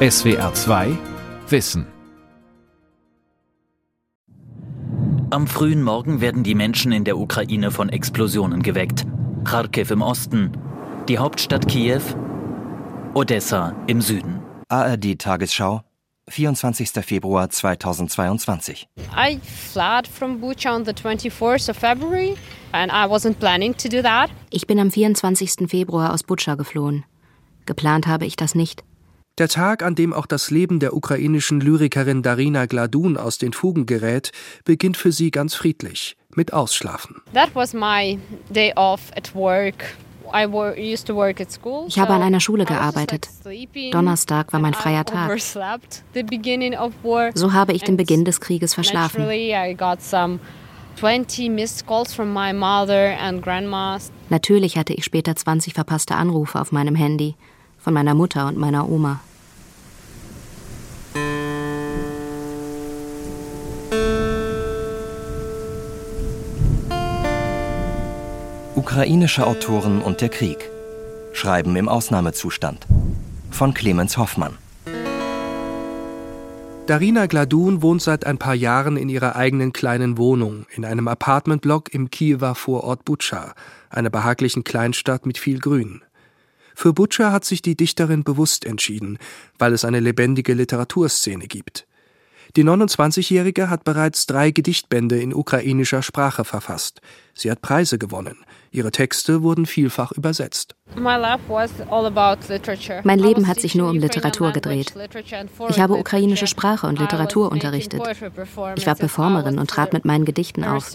SWR 2 Wissen. Am frühen Morgen werden die Menschen in der Ukraine von Explosionen geweckt. Kharkiv im Osten, die Hauptstadt Kiew, Odessa im Süden. ARD Tagesschau, 24. Februar 2022. I fled from Bucha on the 24th of February and I wasn't planning to do that. Ich bin am 24. Februar aus Butscha geflohen. Geplant habe ich das nicht. Der Tag, an dem auch das Leben der ukrainischen Lyrikerin Darina Gladun aus den Fugen gerät, beginnt für sie ganz friedlich, mit Ausschlafen. That was my day off at work. Ich habe an einer Schule gearbeitet. Donnerstag war mein freier Tag. So habe ich den Beginn des Krieges verschlafen. Natürlich hatte ich später 20 verpasste Anrufe auf meinem Handy von meiner Mutter und meiner Oma. Ukrainische Autoren und der Krieg. Schreiben im Ausnahmezustand. Von Clemens Hoffmann. Darina Gladun wohnt seit ein paar Jahren in ihrer eigenen kleinen Wohnung in einem Apartmentblock im Kiewer Vorort Butscha, einer behaglichen Kleinstadt mit viel Grün. Für Butscha hat sich die Dichterin bewusst entschieden, weil es eine lebendige Literaturszene gibt. Die 29-Jährige hat bereits drei Gedichtbände in ukrainischer Sprache verfasst. Sie hat Preise gewonnen. Ihre Texte wurden vielfach übersetzt. Mein Leben hat sich nur um Literatur gedreht. Ich habe ukrainische Sprache und Literatur unterrichtet. Ich war Performerin und trat mit meinen Gedichten auf.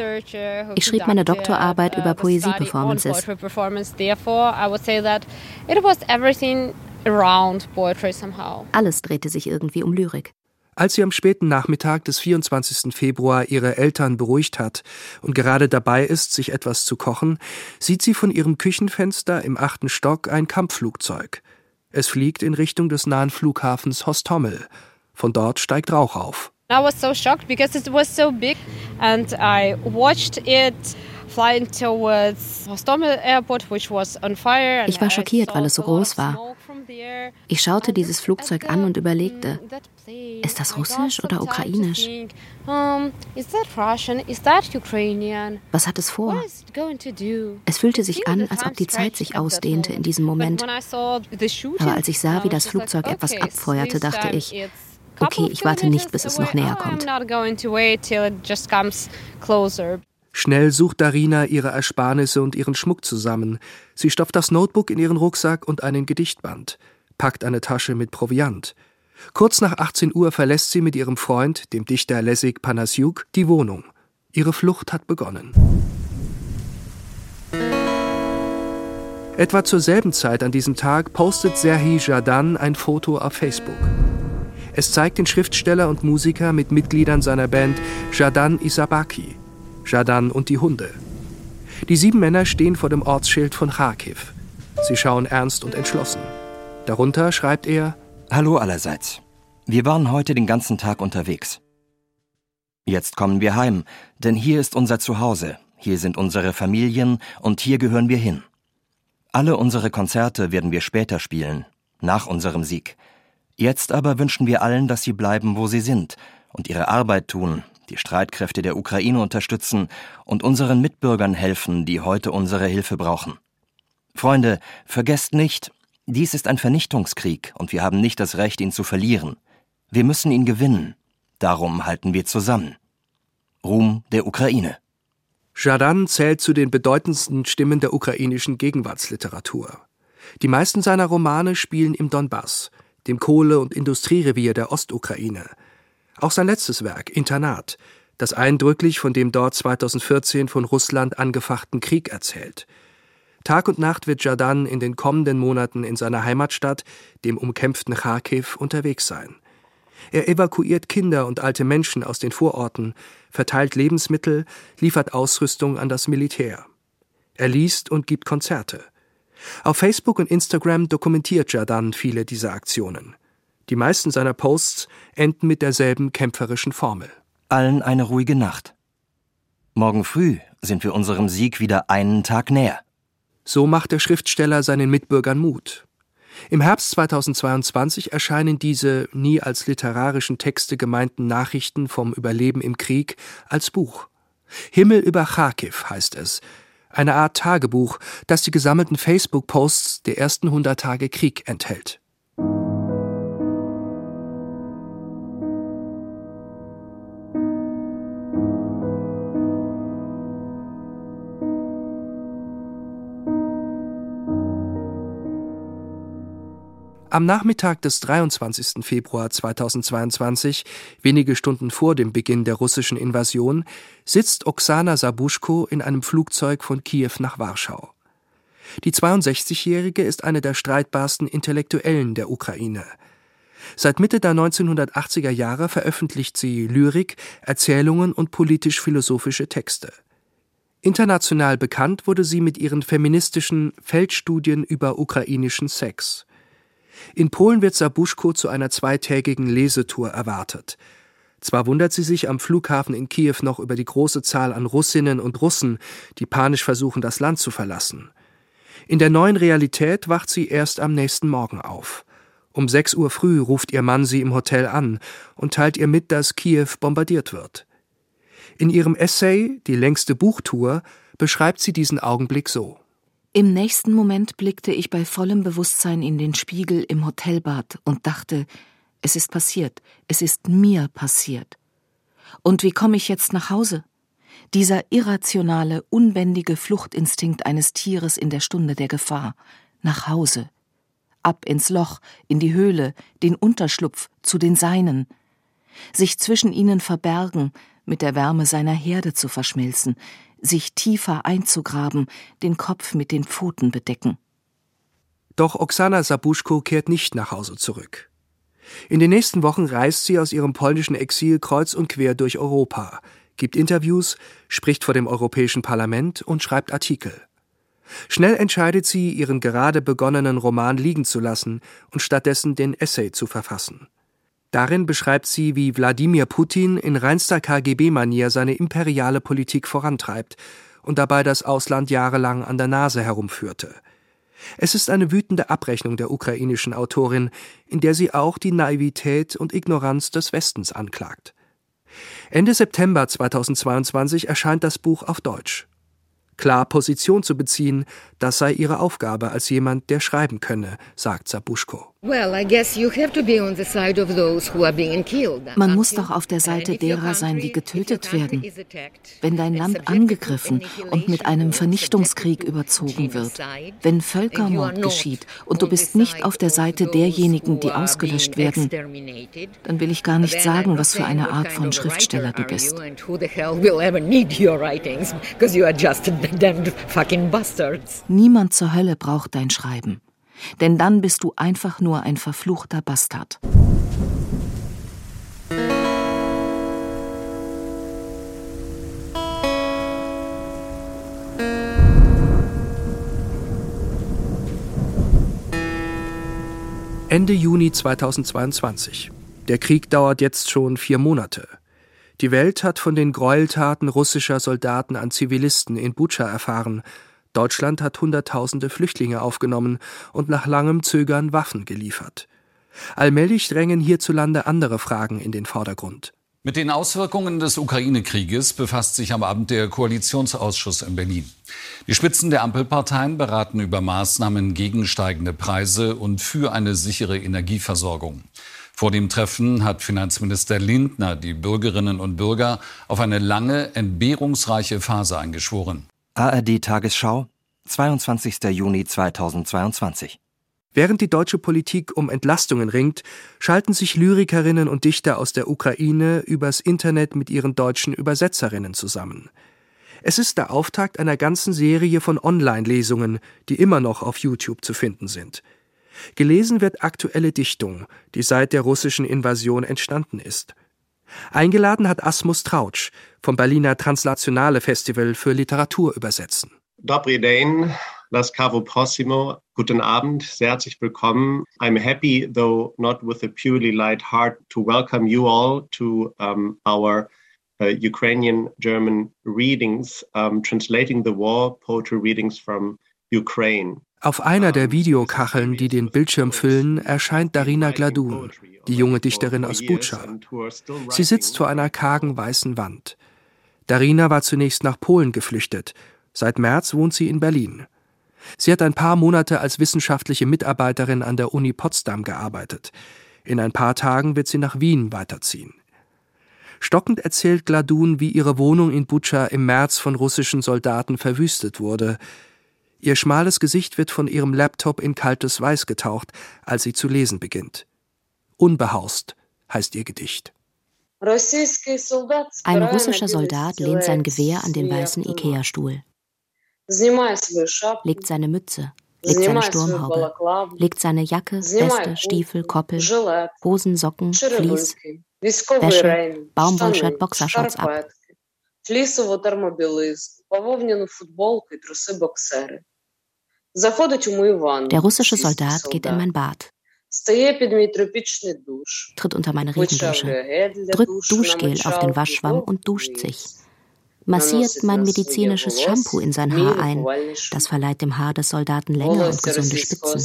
Ich schrieb meine Doktorarbeit über Poesie-Performances. Alles drehte sich irgendwie um Lyrik. Als sie am späten Nachmittag des 24. Februar ihre Eltern beruhigt hat und gerade dabei ist, sich etwas zu kochen, sieht sie von ihrem Küchenfenster im achten Stock ein Kampfflugzeug. Es fliegt in Richtung des nahen Flughafens Hostomel. Von dort steigt Rauch auf. I was so shocked because it was so big and I watched it ich war schockiert, weil es so groß war. Ich schaute dieses Flugzeug an und überlegte, ist das russisch oder ukrainisch? Was hat es vor? Es fühlte sich an, als ob die Zeit sich ausdehnte in diesem Moment. Aber als ich sah, wie das Flugzeug etwas abfeuerte, dachte ich, okay, ich warte nicht, bis es noch näher kommt. Schnell sucht Darina ihre Ersparnisse und ihren Schmuck zusammen. Sie stopft das Notebook in ihren Rucksack und einen Gedichtband, packt eine Tasche mit Proviant. Kurz nach 18 Uhr verlässt sie mit ihrem Freund, dem Dichter Lessig Panasiuk, die Wohnung. Ihre Flucht hat begonnen. Etwa zur selben Zeit an diesem Tag postet Serhi Jadan ein Foto auf Facebook. Es zeigt den Schriftsteller und Musiker mit Mitgliedern seiner Band Jadan Isabaki. Jadan und die Hunde. Die sieben Männer stehen vor dem Ortsschild von Kharkiv. Sie schauen ernst und entschlossen. Darunter schreibt er: Hallo allerseits. Wir waren heute den ganzen Tag unterwegs. Jetzt kommen wir heim, denn hier ist unser Zuhause, hier sind unsere Familien und hier gehören wir hin. Alle unsere Konzerte werden wir später spielen, nach unserem Sieg. Jetzt aber wünschen wir allen, dass sie bleiben, wo sie sind und ihre Arbeit tun, die Streitkräfte der Ukraine unterstützen und unseren Mitbürgern helfen, die heute unsere Hilfe brauchen. Freunde, vergesst nicht, dies ist ein Vernichtungskrieg und wir haben nicht das Recht, ihn zu verlieren. Wir müssen ihn gewinnen. Darum halten wir zusammen. Ruhm der Ukraine. Jadan zählt zu den bedeutendsten Stimmen der ukrainischen Gegenwartsliteratur. Die meisten seiner Romane spielen im Donbass, dem Kohle- und Industrierevier der Ostukraine, auch sein letztes Werk, Internat, das eindrücklich von dem dort 2014 von Russland angefachten Krieg erzählt. Tag und Nacht wird Jadan in den kommenden Monaten in seiner Heimatstadt, dem umkämpften Kharkiv, unterwegs sein. Er evakuiert Kinder und alte Menschen aus den Vororten, verteilt Lebensmittel, liefert Ausrüstung an das Militär. Er liest und gibt Konzerte. Auf Facebook und Instagram dokumentiert Jadan viele dieser Aktionen. Die meisten seiner Posts enden mit derselben kämpferischen Formel. Allen eine ruhige Nacht. Morgen früh sind wir unserem Sieg wieder einen Tag näher. So macht der Schriftsteller seinen Mitbürgern Mut. Im Herbst 2022 erscheinen diese nie als literarischen Texte gemeinten Nachrichten vom Überleben im Krieg als Buch. Himmel über Kharkiv heißt es, eine Art Tagebuch, das die gesammelten Facebook-Posts der ersten 100 Tage Krieg enthält. Am Nachmittag des 23. Februar 2022, wenige Stunden vor dem Beginn der russischen Invasion, sitzt Oksana Sabuschko in einem Flugzeug von Kiew nach Warschau. Die 62-Jährige ist eine der streitbarsten Intellektuellen der Ukraine. Seit Mitte der 1980er Jahre veröffentlicht sie Lyrik, Erzählungen und politisch-philosophische Texte. International bekannt wurde sie mit ihren feministischen Feldstudien über ukrainischen Sex. In Polen wird Sabuschko zu einer zweitägigen Lesetour erwartet. Zwar wundert sie sich am Flughafen in Kiew noch über die große Zahl an Russinnen und Russen, die panisch versuchen, das Land zu verlassen. In der neuen Realität wacht sie erst am nächsten Morgen auf. Um sechs Uhr früh ruft ihr Mann sie im Hotel an und teilt ihr mit, dass Kiew bombardiert wird. In ihrem Essay Die längste Buchtour beschreibt sie diesen Augenblick so. Im nächsten Moment blickte ich bei vollem Bewusstsein in den Spiegel im Hotelbad und dachte, es ist passiert, es ist mir passiert. Und wie komme ich jetzt nach Hause? Dieser irrationale, unbändige Fluchtinstinkt eines Tieres in der Stunde der Gefahr. Nach Hause. Ab ins Loch, in die Höhle, den Unterschlupf, zu den Seinen. Sich zwischen ihnen verbergen, mit der Wärme seiner Herde zu verschmilzen, sich tiefer einzugraben, den Kopf mit den Pfoten bedecken. Doch Oksana Sabuschko kehrt nicht nach Hause zurück. In den nächsten Wochen reist sie aus ihrem polnischen Exil kreuz und quer durch Europa, gibt Interviews, spricht vor dem Europäischen Parlament und schreibt Artikel. Schnell entscheidet sie, ihren gerade begonnenen Roman liegen zu lassen und stattdessen den Essay zu verfassen. Darin beschreibt sie, wie Wladimir Putin in reinster KGB-Manier seine imperiale Politik vorantreibt und dabei das Ausland jahrelang an der Nase herumführte. Es ist eine wütende Abrechnung der ukrainischen Autorin, in der sie auch die Naivität und Ignoranz des Westens anklagt. Ende September 2022 erscheint das Buch auf Deutsch. Klar Position zu beziehen, das sei ihre Aufgabe als jemand, der schreiben könne, sagt Sabuschko. Man muss doch auf der Seite derer sein, die getötet werden. Wenn dein Land angegriffen und mit einem Vernichtungskrieg überzogen wird, wenn Völkermord geschieht und du bist nicht auf der Seite derjenigen, die ausgelöscht werden, dann will ich gar nicht sagen, was für eine Art von Schriftsteller du bist. Niemand zur Hölle braucht dein Schreiben denn dann bist du einfach nur ein verfluchter Bastard. Ende Juni 2022. Der Krieg dauert jetzt schon vier Monate. Die Welt hat von den Gräueltaten russischer Soldaten an Zivilisten in Butscha erfahren, Deutschland hat Hunderttausende Flüchtlinge aufgenommen und nach langem Zögern Waffen geliefert. Allmählich drängen hierzulande andere Fragen in den Vordergrund. Mit den Auswirkungen des Ukraine-Krieges befasst sich am Abend der Koalitionsausschuss in Berlin. Die Spitzen der Ampelparteien beraten über Maßnahmen gegen steigende Preise und für eine sichere Energieversorgung. Vor dem Treffen hat Finanzminister Lindner die Bürgerinnen und Bürger auf eine lange, entbehrungsreiche Phase eingeschworen. ARD Tagesschau, 22. Juni 2022. Während die deutsche Politik um Entlastungen ringt, schalten sich Lyrikerinnen und Dichter aus der Ukraine übers Internet mit ihren deutschen Übersetzerinnen zusammen. Es ist der Auftakt einer ganzen Serie von Online-Lesungen, die immer noch auf YouTube zu finden sind. Gelesen wird aktuelle Dichtung, die seit der russischen Invasion entstanden ist. Eingeladen hat Asmus Trautsch vom Berliner Translationale Festival für Literatur übersetzen. Dobry den, Lascavo Prossimo, guten Abend, sehr herzlich willkommen. I'm happy, though not with a purely light heart, to welcome you all to um, our uh, Ukrainian German readings, um, translating the war poetry readings from Ukraine. Auf einer der Videokacheln, die den Bildschirm füllen, erscheint Darina Gladun, die junge Dichterin aus Bucha. Sie sitzt vor einer kargen weißen Wand. Darina war zunächst nach Polen geflüchtet. Seit März wohnt sie in Berlin. Sie hat ein paar Monate als wissenschaftliche Mitarbeiterin an der Uni Potsdam gearbeitet. In ein paar Tagen wird sie nach Wien weiterziehen. Stockend erzählt Gladun, wie ihre Wohnung in Butscha im März von russischen Soldaten verwüstet wurde. Ihr schmales Gesicht wird von ihrem Laptop in kaltes Weiß getaucht, als sie zu lesen beginnt. Unbehaust heißt ihr Gedicht. Ein russischer Soldat lehnt sein Gewehr an den weißen Ikea-Stuhl, legt seine Mütze, legt seine Sturmhaube, legt seine Jacke, Weste, Stiefel, Koppel, Hosen, Socken, Vlies, Wäsche, Baumwollshirt, Boxershorts ab. Der russische Soldat geht in mein Bad tritt unter meine Regendusche, drückt Duschgel auf den Waschschwamm und duscht sich, massiert mein medizinisches Shampoo in sein Haar ein, das verleiht dem Haar des Soldaten Länge und gesunde Spitzen.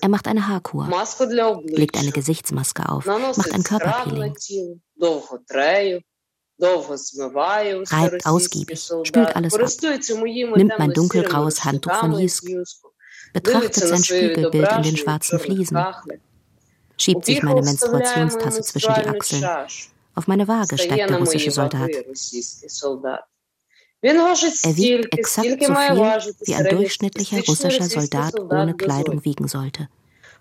Er macht eine Haarkur, legt eine Gesichtsmaske auf, macht ein Körperpeeling reibt ausgiebig, spült alles ab, nimmt mein dunkelgraues Handtuch von Jisk, betrachtet sein Spiegelbild in den schwarzen Fliesen, schiebt sich meine Menstruationstasse zwischen die Achseln. Auf meine Waage steigt der russische Soldat. Er wiegt exakt so viel, wie ein durchschnittlicher russischer Soldat ohne Kleidung wiegen sollte.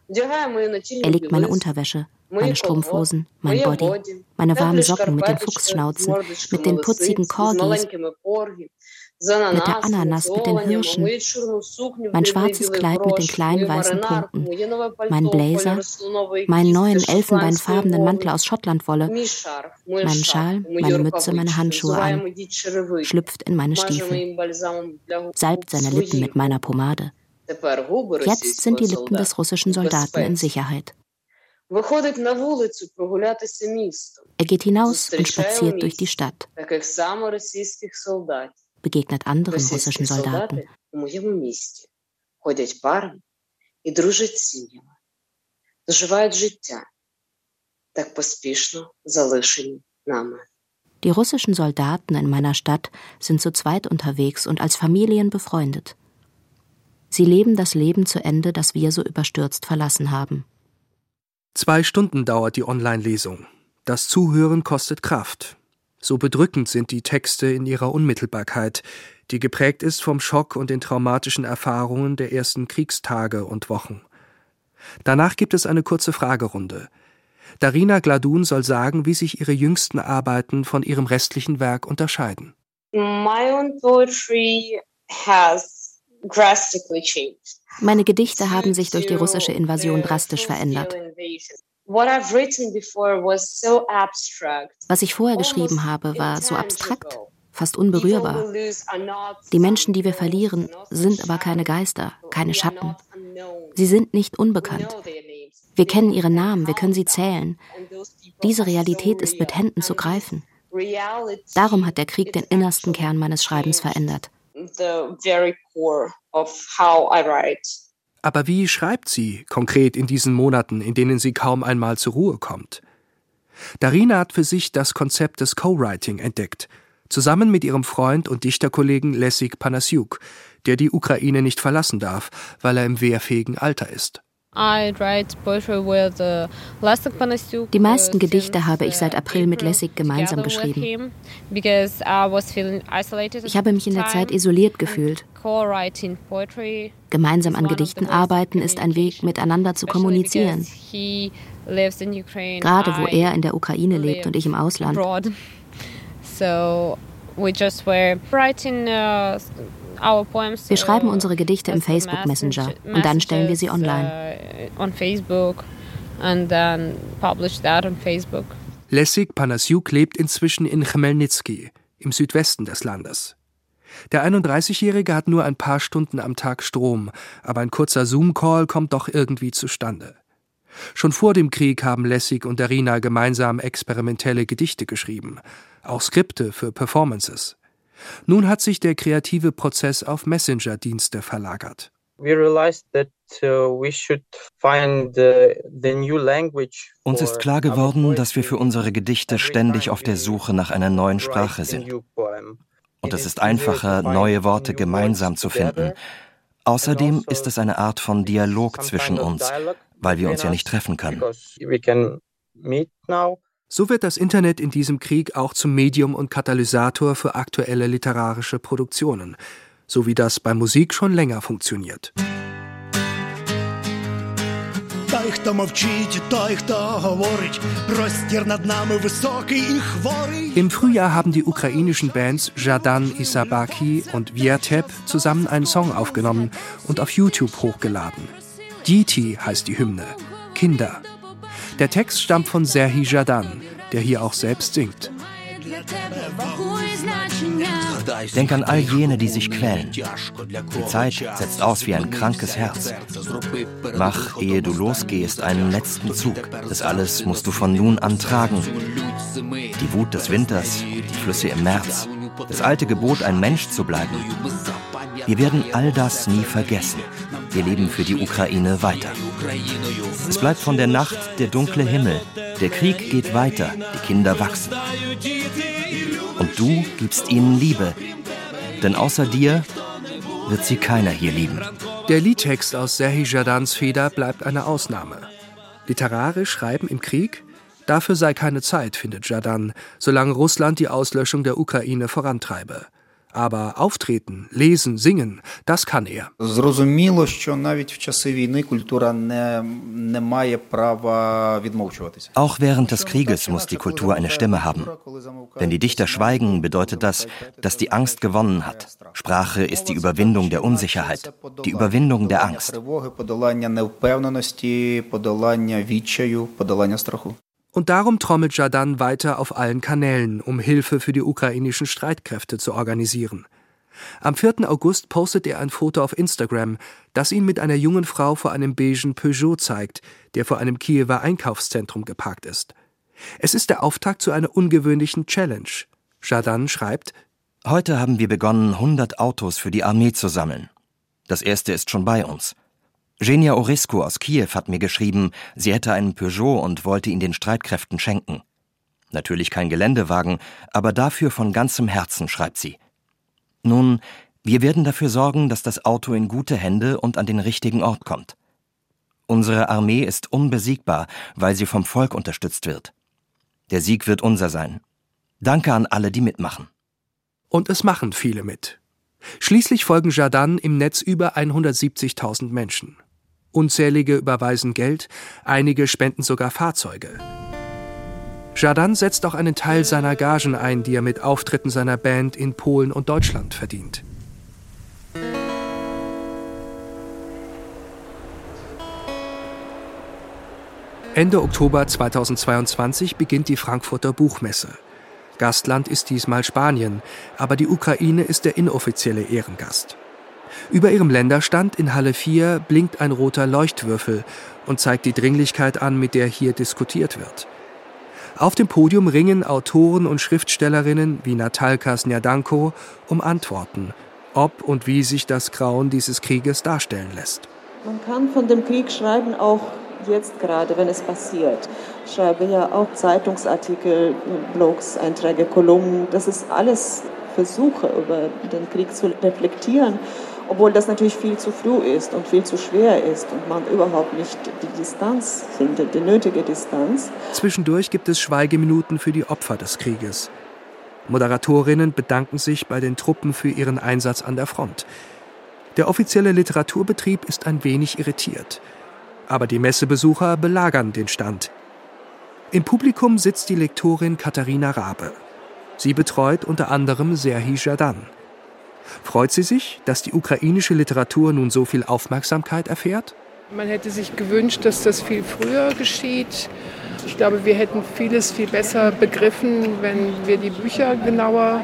Er legt meine Unterwäsche, meine Strumpfhosen, mein Body, meine warmen Socken mit den Fuchsschnauzen, mit den putzigen Corgis, mit der Ananas, mit den Hirschen, mein schwarzes Kleid mit den kleinen weißen Punkten, mein Blazer, meinen neuen elfenbeinfarbenen Mantel aus Schottlandwolle, meinen Schal, meine Mütze, meine Handschuhe an, schlüpft in meine Stiefel, salbt seine Lippen mit meiner Pomade. Jetzt sind die Lippen des russischen Soldaten in Sicherheit. Er geht hinaus und spaziert durch die Stadt, begegnet anderen russischen Soldaten. Die russischen Soldaten in meiner Stadt sind zu zweit unterwegs und als Familien befreundet. Sie leben das Leben zu Ende, das wir so überstürzt verlassen haben. Zwei Stunden dauert die Online-Lesung. Das Zuhören kostet Kraft. So bedrückend sind die Texte in ihrer Unmittelbarkeit, die geprägt ist vom Schock und den traumatischen Erfahrungen der ersten Kriegstage und Wochen. Danach gibt es eine kurze Fragerunde. Darina Gladun soll sagen, wie sich ihre jüngsten Arbeiten von ihrem restlichen Werk unterscheiden. My own poetry has drastically changed. Meine Gedichte haben sich durch die russische Invasion drastisch verändert. Was ich vorher geschrieben habe, war so abstrakt, fast unberührbar. Die Menschen, die wir verlieren, sind aber keine Geister, keine Schatten. Sie sind nicht unbekannt. Wir kennen ihre Namen, wir können sie zählen. Diese Realität ist mit Händen zu greifen. Darum hat der Krieg den innersten Kern meines Schreibens verändert the very core of how I write. Aber wie schreibt sie konkret in diesen Monaten, in denen sie kaum einmal zur Ruhe kommt? Darina hat für sich das Konzept des Co-Writing entdeckt, zusammen mit ihrem Freund und Dichterkollegen Lessig Panasiuk, der die Ukraine nicht verlassen darf, weil er im wehrfähigen Alter ist. Uh, Die meisten Gedichte habe ich seit April mit Lessig gemeinsam geschrieben. Ich habe mich in der Zeit isoliert gefühlt. Gemeinsam an Gedichten arbeiten ist ein Weg, miteinander zu kommunizieren. Gerade wo er in der Ukraine lebt und ich im Ausland. So we just were writing uh, wir schreiben unsere Gedichte im Facebook Messenger und dann stellen wir sie online. Lessig Panasiuk lebt inzwischen in Chmelnytsky, im Südwesten des Landes. Der 31-Jährige hat nur ein paar Stunden am Tag Strom, aber ein kurzer Zoom-Call kommt doch irgendwie zustande. Schon vor dem Krieg haben Lessig und Darina gemeinsam experimentelle Gedichte geschrieben. auch Skripte für Performances. Nun hat sich der kreative Prozess auf Messenger-Dienste verlagert. Uh, Uns ist klar geworden, dass wir für unsere Gedichte ständig auf der Suche nach einer neuen Sprache sind. Und es ist einfacher, neue Worte gemeinsam zu finden. Außerdem ist es eine Art von Dialog zwischen uns, weil wir uns ja nicht treffen können. So wird das Internet in diesem Krieg auch zum Medium und Katalysator für aktuelle literarische Produktionen, so wie das bei Musik schon länger funktioniert. Im Frühjahr haben die ukrainischen Bands Jadan Isabaki und Viatep zusammen einen Song aufgenommen und auf YouTube hochgeladen. Diti heißt die Hymne, Kinder. Der Text stammt von Serhi Jadan, der hier auch selbst singt. Denk an all jene, die sich quälen. Die Zeit setzt aus wie ein krankes Herz. Mach, ehe du losgehst, einen letzten Zug. Das alles musst du von nun an tragen. Die Wut des Winters, die Flüsse im März, das alte Gebot, ein Mensch zu bleiben. Wir werden all das nie vergessen. Wir leben für die Ukraine weiter. Es bleibt von der Nacht der dunkle Himmel. Der Krieg geht weiter, die Kinder wachsen. Und du gibst ihnen Liebe. Denn außer dir wird sie keiner hier lieben. Der Liedtext aus Serhii Jadans Feder bleibt eine Ausnahme. Literarisch schreiben im Krieg? Dafür sei keine Zeit, findet Jadan, solange Russland die Auslöschung der Ukraine vorantreibe. Aber auftreten, lesen, singen, das kann er. Auch während des Krieges muss die Kultur eine Stimme haben. Wenn die Dichter schweigen, bedeutet das, dass die Angst gewonnen hat. Sprache ist die Überwindung der Unsicherheit, die Überwindung der Angst. Und darum trommelt Jadan weiter auf allen Kanälen, um Hilfe für die ukrainischen Streitkräfte zu organisieren. Am 4. August postet er ein Foto auf Instagram, das ihn mit einer jungen Frau vor einem beigen Peugeot zeigt, der vor einem Kiewer Einkaufszentrum geparkt ist. Es ist der Auftakt zu einer ungewöhnlichen Challenge. Jadan schreibt: Heute haben wir begonnen, 100 Autos für die Armee zu sammeln. Das erste ist schon bei uns. Genia Orisco aus Kiew hat mir geschrieben, sie hätte einen Peugeot und wollte ihn den Streitkräften schenken. Natürlich kein Geländewagen, aber dafür von ganzem Herzen, schreibt sie. Nun, wir werden dafür sorgen, dass das Auto in gute Hände und an den richtigen Ort kommt. Unsere Armee ist unbesiegbar, weil sie vom Volk unterstützt wird. Der Sieg wird unser sein. Danke an alle, die mitmachen. Und es machen viele mit. Schließlich folgen Jardan im Netz über 170.000 Menschen. Unzählige überweisen Geld, einige spenden sogar Fahrzeuge. Jardan setzt auch einen Teil seiner Gagen ein, die er mit Auftritten seiner Band in Polen und Deutschland verdient. Ende Oktober 2022 beginnt die Frankfurter Buchmesse. Gastland ist diesmal Spanien, aber die Ukraine ist der inoffizielle Ehrengast. Über ihrem Länderstand in Halle 4 blinkt ein roter Leuchtwürfel und zeigt die Dringlichkeit an, mit der hier diskutiert wird. Auf dem Podium ringen Autoren und Schriftstellerinnen wie Natalka Snjadanko um Antworten, ob und wie sich das Grauen dieses Krieges darstellen lässt. Man kann von dem Krieg schreiben, auch jetzt gerade, wenn es passiert. Ich schreibe ja auch Zeitungsartikel, Blogs, Einträge, Kolumnen. Das ist alles Versuche, über den Krieg zu reflektieren obwohl das natürlich viel zu früh ist und viel zu schwer ist und man überhaupt nicht die Distanz findet, die nötige Distanz. Zwischendurch gibt es Schweigeminuten für die Opfer des Krieges. Moderatorinnen bedanken sich bei den Truppen für ihren Einsatz an der Front. Der offizielle Literaturbetrieb ist ein wenig irritiert. Aber die Messebesucher belagern den Stand. Im Publikum sitzt die Lektorin Katharina Rabe. Sie betreut unter anderem Serhi Jadan. Freut sie sich, dass die ukrainische Literatur nun so viel Aufmerksamkeit erfährt? Man hätte sich gewünscht, dass das viel früher geschieht. Ich glaube, wir hätten vieles viel besser begriffen, wenn wir die Bücher genauer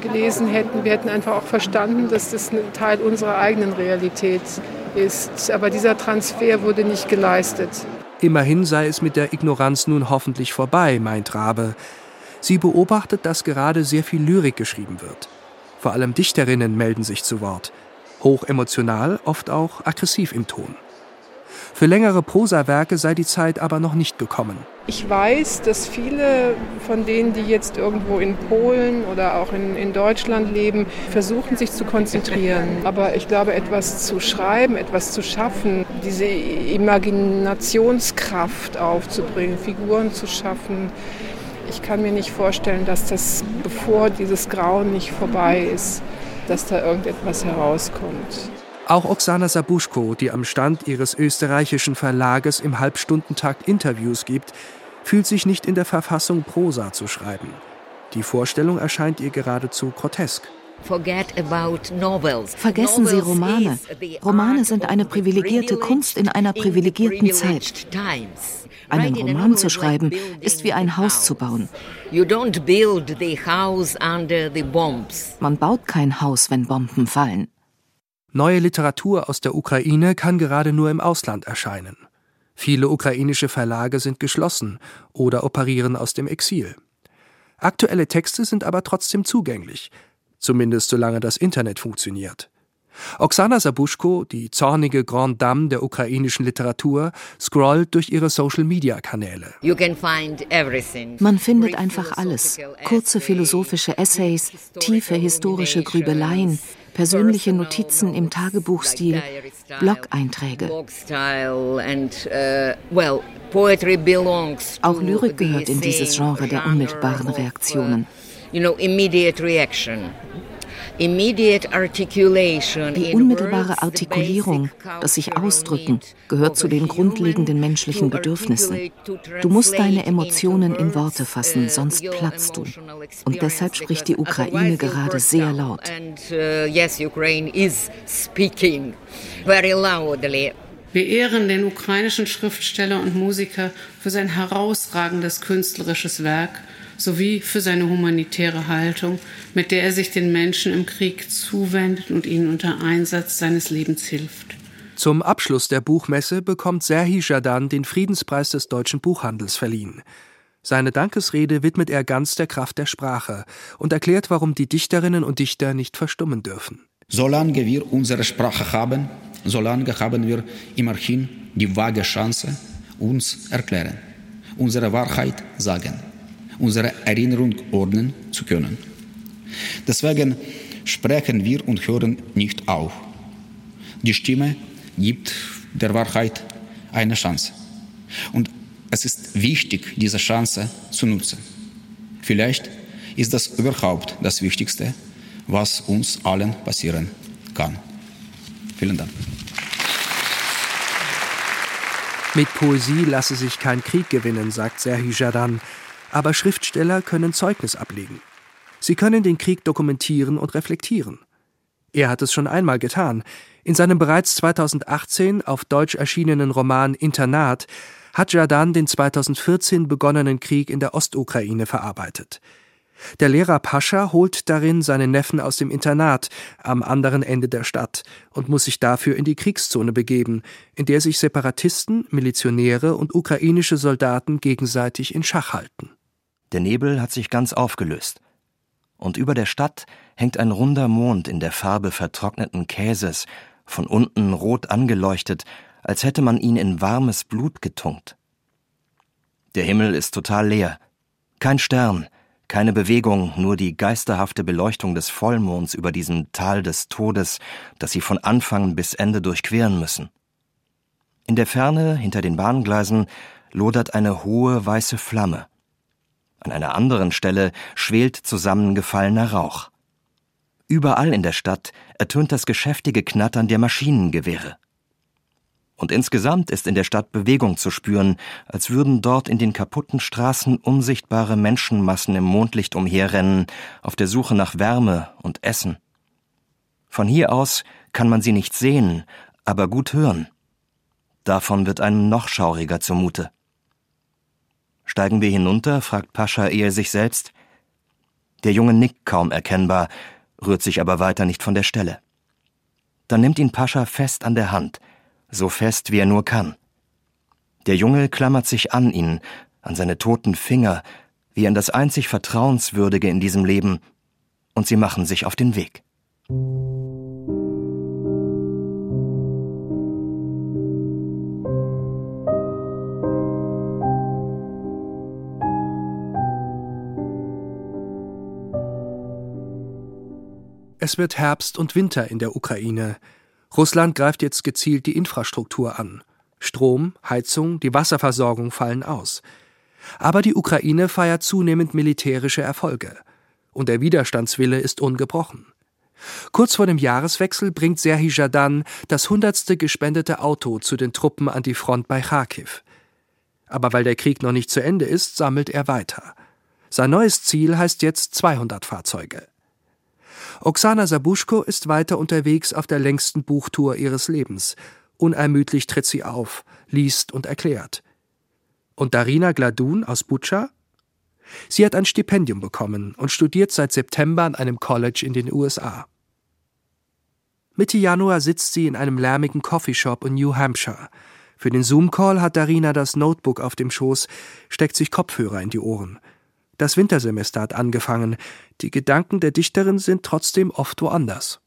gelesen hätten. Wir hätten einfach auch verstanden, dass das ein Teil unserer eigenen Realität ist. Aber dieser Transfer wurde nicht geleistet. Immerhin sei es mit der Ignoranz nun hoffentlich vorbei, meint Rabe. Sie beobachtet, dass gerade sehr viel Lyrik geschrieben wird. Vor allem Dichterinnen melden sich zu Wort. Hoch emotional, oft auch aggressiv im Ton. Für längere Prosawerke sei die Zeit aber noch nicht gekommen. Ich weiß, dass viele von denen, die jetzt irgendwo in Polen oder auch in, in Deutschland leben, versuchen sich zu konzentrieren. Aber ich glaube, etwas zu schreiben, etwas zu schaffen, diese Imaginationskraft aufzubringen, Figuren zu schaffen, ich kann mir nicht vorstellen, dass das, bevor dieses Grauen nicht vorbei ist, dass da irgendetwas herauskommt. Auch Oksana Sabuschko, die am Stand ihres österreichischen Verlages im Halbstundentakt Interviews gibt, fühlt sich nicht in der Verfassung, Prosa zu schreiben. Die Vorstellung erscheint ihr geradezu grotesk. Vergessen Sie Romane. Romane sind eine privilegierte Kunst in einer privilegierten Zeit. Einen Roman zu schreiben, ist wie ein Haus zu bauen. Man baut kein Haus, wenn Bomben fallen. Neue Literatur aus der Ukraine kann gerade nur im Ausland erscheinen. Viele ukrainische Verlage sind geschlossen oder operieren aus dem Exil. Aktuelle Texte sind aber trotzdem zugänglich, zumindest solange das Internet funktioniert. Oksana Sabuschko, die zornige Grande Dame der ukrainischen Literatur, scrollt durch ihre Social-Media-Kanäle. Man findet einfach alles. Kurze philosophische Essays, tiefe historische Grübeleien, persönliche Notizen im Tagebuchstil, Blog-Einträge. Auch Lyrik gehört in dieses Genre der unmittelbaren Reaktionen. Die unmittelbare Artikulierung, das sich ausdrücken, gehört zu den grundlegenden menschlichen Bedürfnissen. Du musst deine Emotionen in Worte fassen, sonst platzt du. Und deshalb spricht die Ukraine gerade sehr laut. Wir ehren den ukrainischen Schriftsteller und Musiker für sein herausragendes künstlerisches Werk sowie für seine humanitäre Haltung, mit der er sich den Menschen im Krieg zuwendet und ihnen unter Einsatz seines Lebens hilft. Zum Abschluss der Buchmesse bekommt Serhi Jadan den Friedenspreis des deutschen Buchhandels verliehen. Seine Dankesrede widmet er ganz der Kraft der Sprache und erklärt, warum die Dichterinnen und Dichter nicht verstummen dürfen. Solange wir unsere Sprache haben, solange haben wir immerhin die vage Chance, uns erklären, unsere Wahrheit sagen unsere Erinnerung ordnen zu können. Deswegen sprechen wir und hören nicht auf. Die Stimme gibt der Wahrheit eine Chance. Und es ist wichtig, diese Chance zu nutzen. Vielleicht ist das überhaupt das Wichtigste, was uns allen passieren kann. Vielen Dank. Mit Poesie lasse sich kein Krieg gewinnen, sagt Serhi Jadan. Aber Schriftsteller können Zeugnis ablegen. Sie können den Krieg dokumentieren und reflektieren. Er hat es schon einmal getan. In seinem bereits 2018 auf Deutsch erschienenen Roman Internat hat Jadan den 2014 begonnenen Krieg in der Ostukraine verarbeitet. Der Lehrer Pascha holt darin seinen Neffen aus dem Internat am anderen Ende der Stadt und muss sich dafür in die Kriegszone begeben, in der sich Separatisten, Milizionäre und ukrainische Soldaten gegenseitig in Schach halten. Der Nebel hat sich ganz aufgelöst. Und über der Stadt hängt ein runder Mond in der Farbe vertrockneten Käses, von unten rot angeleuchtet, als hätte man ihn in warmes Blut getunkt. Der Himmel ist total leer. Kein Stern, keine Bewegung, nur die geisterhafte Beleuchtung des Vollmonds über diesem Tal des Todes, das sie von Anfang bis Ende durchqueren müssen. In der Ferne, hinter den Bahngleisen, lodert eine hohe weiße Flamme. An einer anderen Stelle schwelt zusammengefallener Rauch. Überall in der Stadt ertönt das geschäftige Knattern der Maschinengewehre. Und insgesamt ist in der Stadt Bewegung zu spüren, als würden dort in den kaputten Straßen unsichtbare Menschenmassen im Mondlicht umherrennen, auf der Suche nach Wärme und Essen. Von hier aus kann man sie nicht sehen, aber gut hören. Davon wird einem noch schauriger zumute. Steigen wir hinunter? fragt Pascha eher sich selbst. Der Junge nickt kaum erkennbar, rührt sich aber weiter nicht von der Stelle. Dann nimmt ihn Pascha fest an der Hand, so fest wie er nur kann. Der Junge klammert sich an ihn, an seine toten Finger, wie an das einzig Vertrauenswürdige in diesem Leben, und sie machen sich auf den Weg. Es wird Herbst und Winter in der Ukraine. Russland greift jetzt gezielt die Infrastruktur an. Strom, Heizung, die Wasserversorgung fallen aus. Aber die Ukraine feiert zunehmend militärische Erfolge. Und der Widerstandswille ist ungebrochen. Kurz vor dem Jahreswechsel bringt Serhii Jadan das hundertste gespendete Auto zu den Truppen an die Front bei Kharkiv. Aber weil der Krieg noch nicht zu Ende ist, sammelt er weiter. Sein neues Ziel heißt jetzt 200 Fahrzeuge. Oksana Sabuschko ist weiter unterwegs auf der längsten Buchtour ihres Lebens. Unermüdlich tritt sie auf, liest und erklärt. Und Darina Gladun aus Butscha? Sie hat ein Stipendium bekommen und studiert seit September an einem College in den USA. Mitte Januar sitzt sie in einem lärmigen Coffeeshop in New Hampshire. Für den Zoom-Call hat Darina das Notebook auf dem Schoß, steckt sich Kopfhörer in die Ohren. Das Wintersemester hat angefangen. Die Gedanken der Dichterin sind trotzdem oft woanders.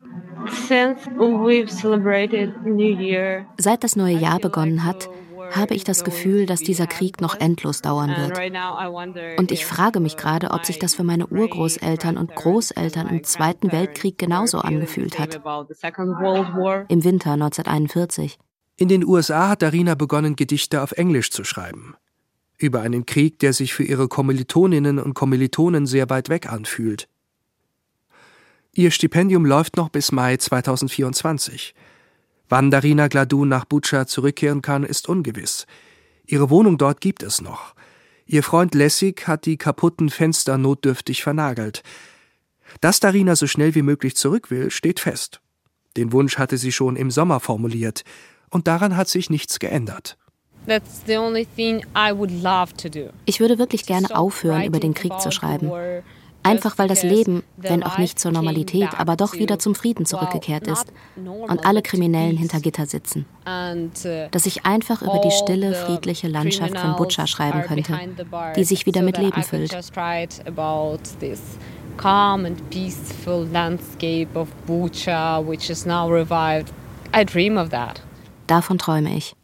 Seit das neue Jahr begonnen hat, habe ich das Gefühl, dass dieser Krieg noch endlos dauern wird. Und ich frage mich gerade, ob sich das für meine Urgroßeltern und Großeltern im Zweiten Weltkrieg genauso angefühlt hat. Im Winter 1941. In den USA hat Darina begonnen, Gedichte auf Englisch zu schreiben über einen Krieg, der sich für ihre Kommilitoninnen und Kommilitonen sehr weit weg anfühlt. Ihr Stipendium läuft noch bis Mai 2024. Wann Darina Gladun nach Butscha zurückkehren kann, ist ungewiss. Ihre Wohnung dort gibt es noch. Ihr Freund Lessig hat die kaputten Fenster notdürftig vernagelt. Dass Darina so schnell wie möglich zurück will, steht fest. Den Wunsch hatte sie schon im Sommer formuliert, und daran hat sich nichts geändert. Ich würde wirklich gerne aufhören, über den Krieg zu schreiben. Einfach weil das Leben, wenn auch nicht zur Normalität, aber doch wieder zum Frieden zurückgekehrt ist und alle Kriminellen hinter Gitter sitzen. Uh, Dass ich einfach über die stille, friedliche Landschaft von Butscha schreiben könnte, die sich wieder mit Leben füllt. Calm and peaceful landscape of Bucha, which is now revived. I dream of that. Davon träume ich.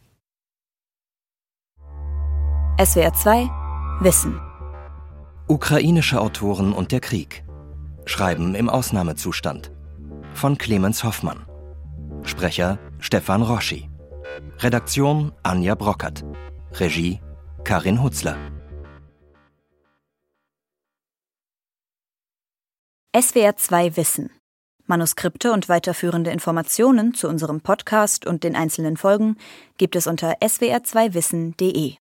SWR 2 Wissen. Ukrainische Autoren und der Krieg. Schreiben im Ausnahmezustand. Von Clemens Hoffmann. Sprecher Stefan Roschi. Redaktion Anja Brockert. Regie Karin Hutzler. SWR 2 Wissen. Manuskripte und weiterführende Informationen zu unserem Podcast und den einzelnen Folgen gibt es unter swr2wissen.de.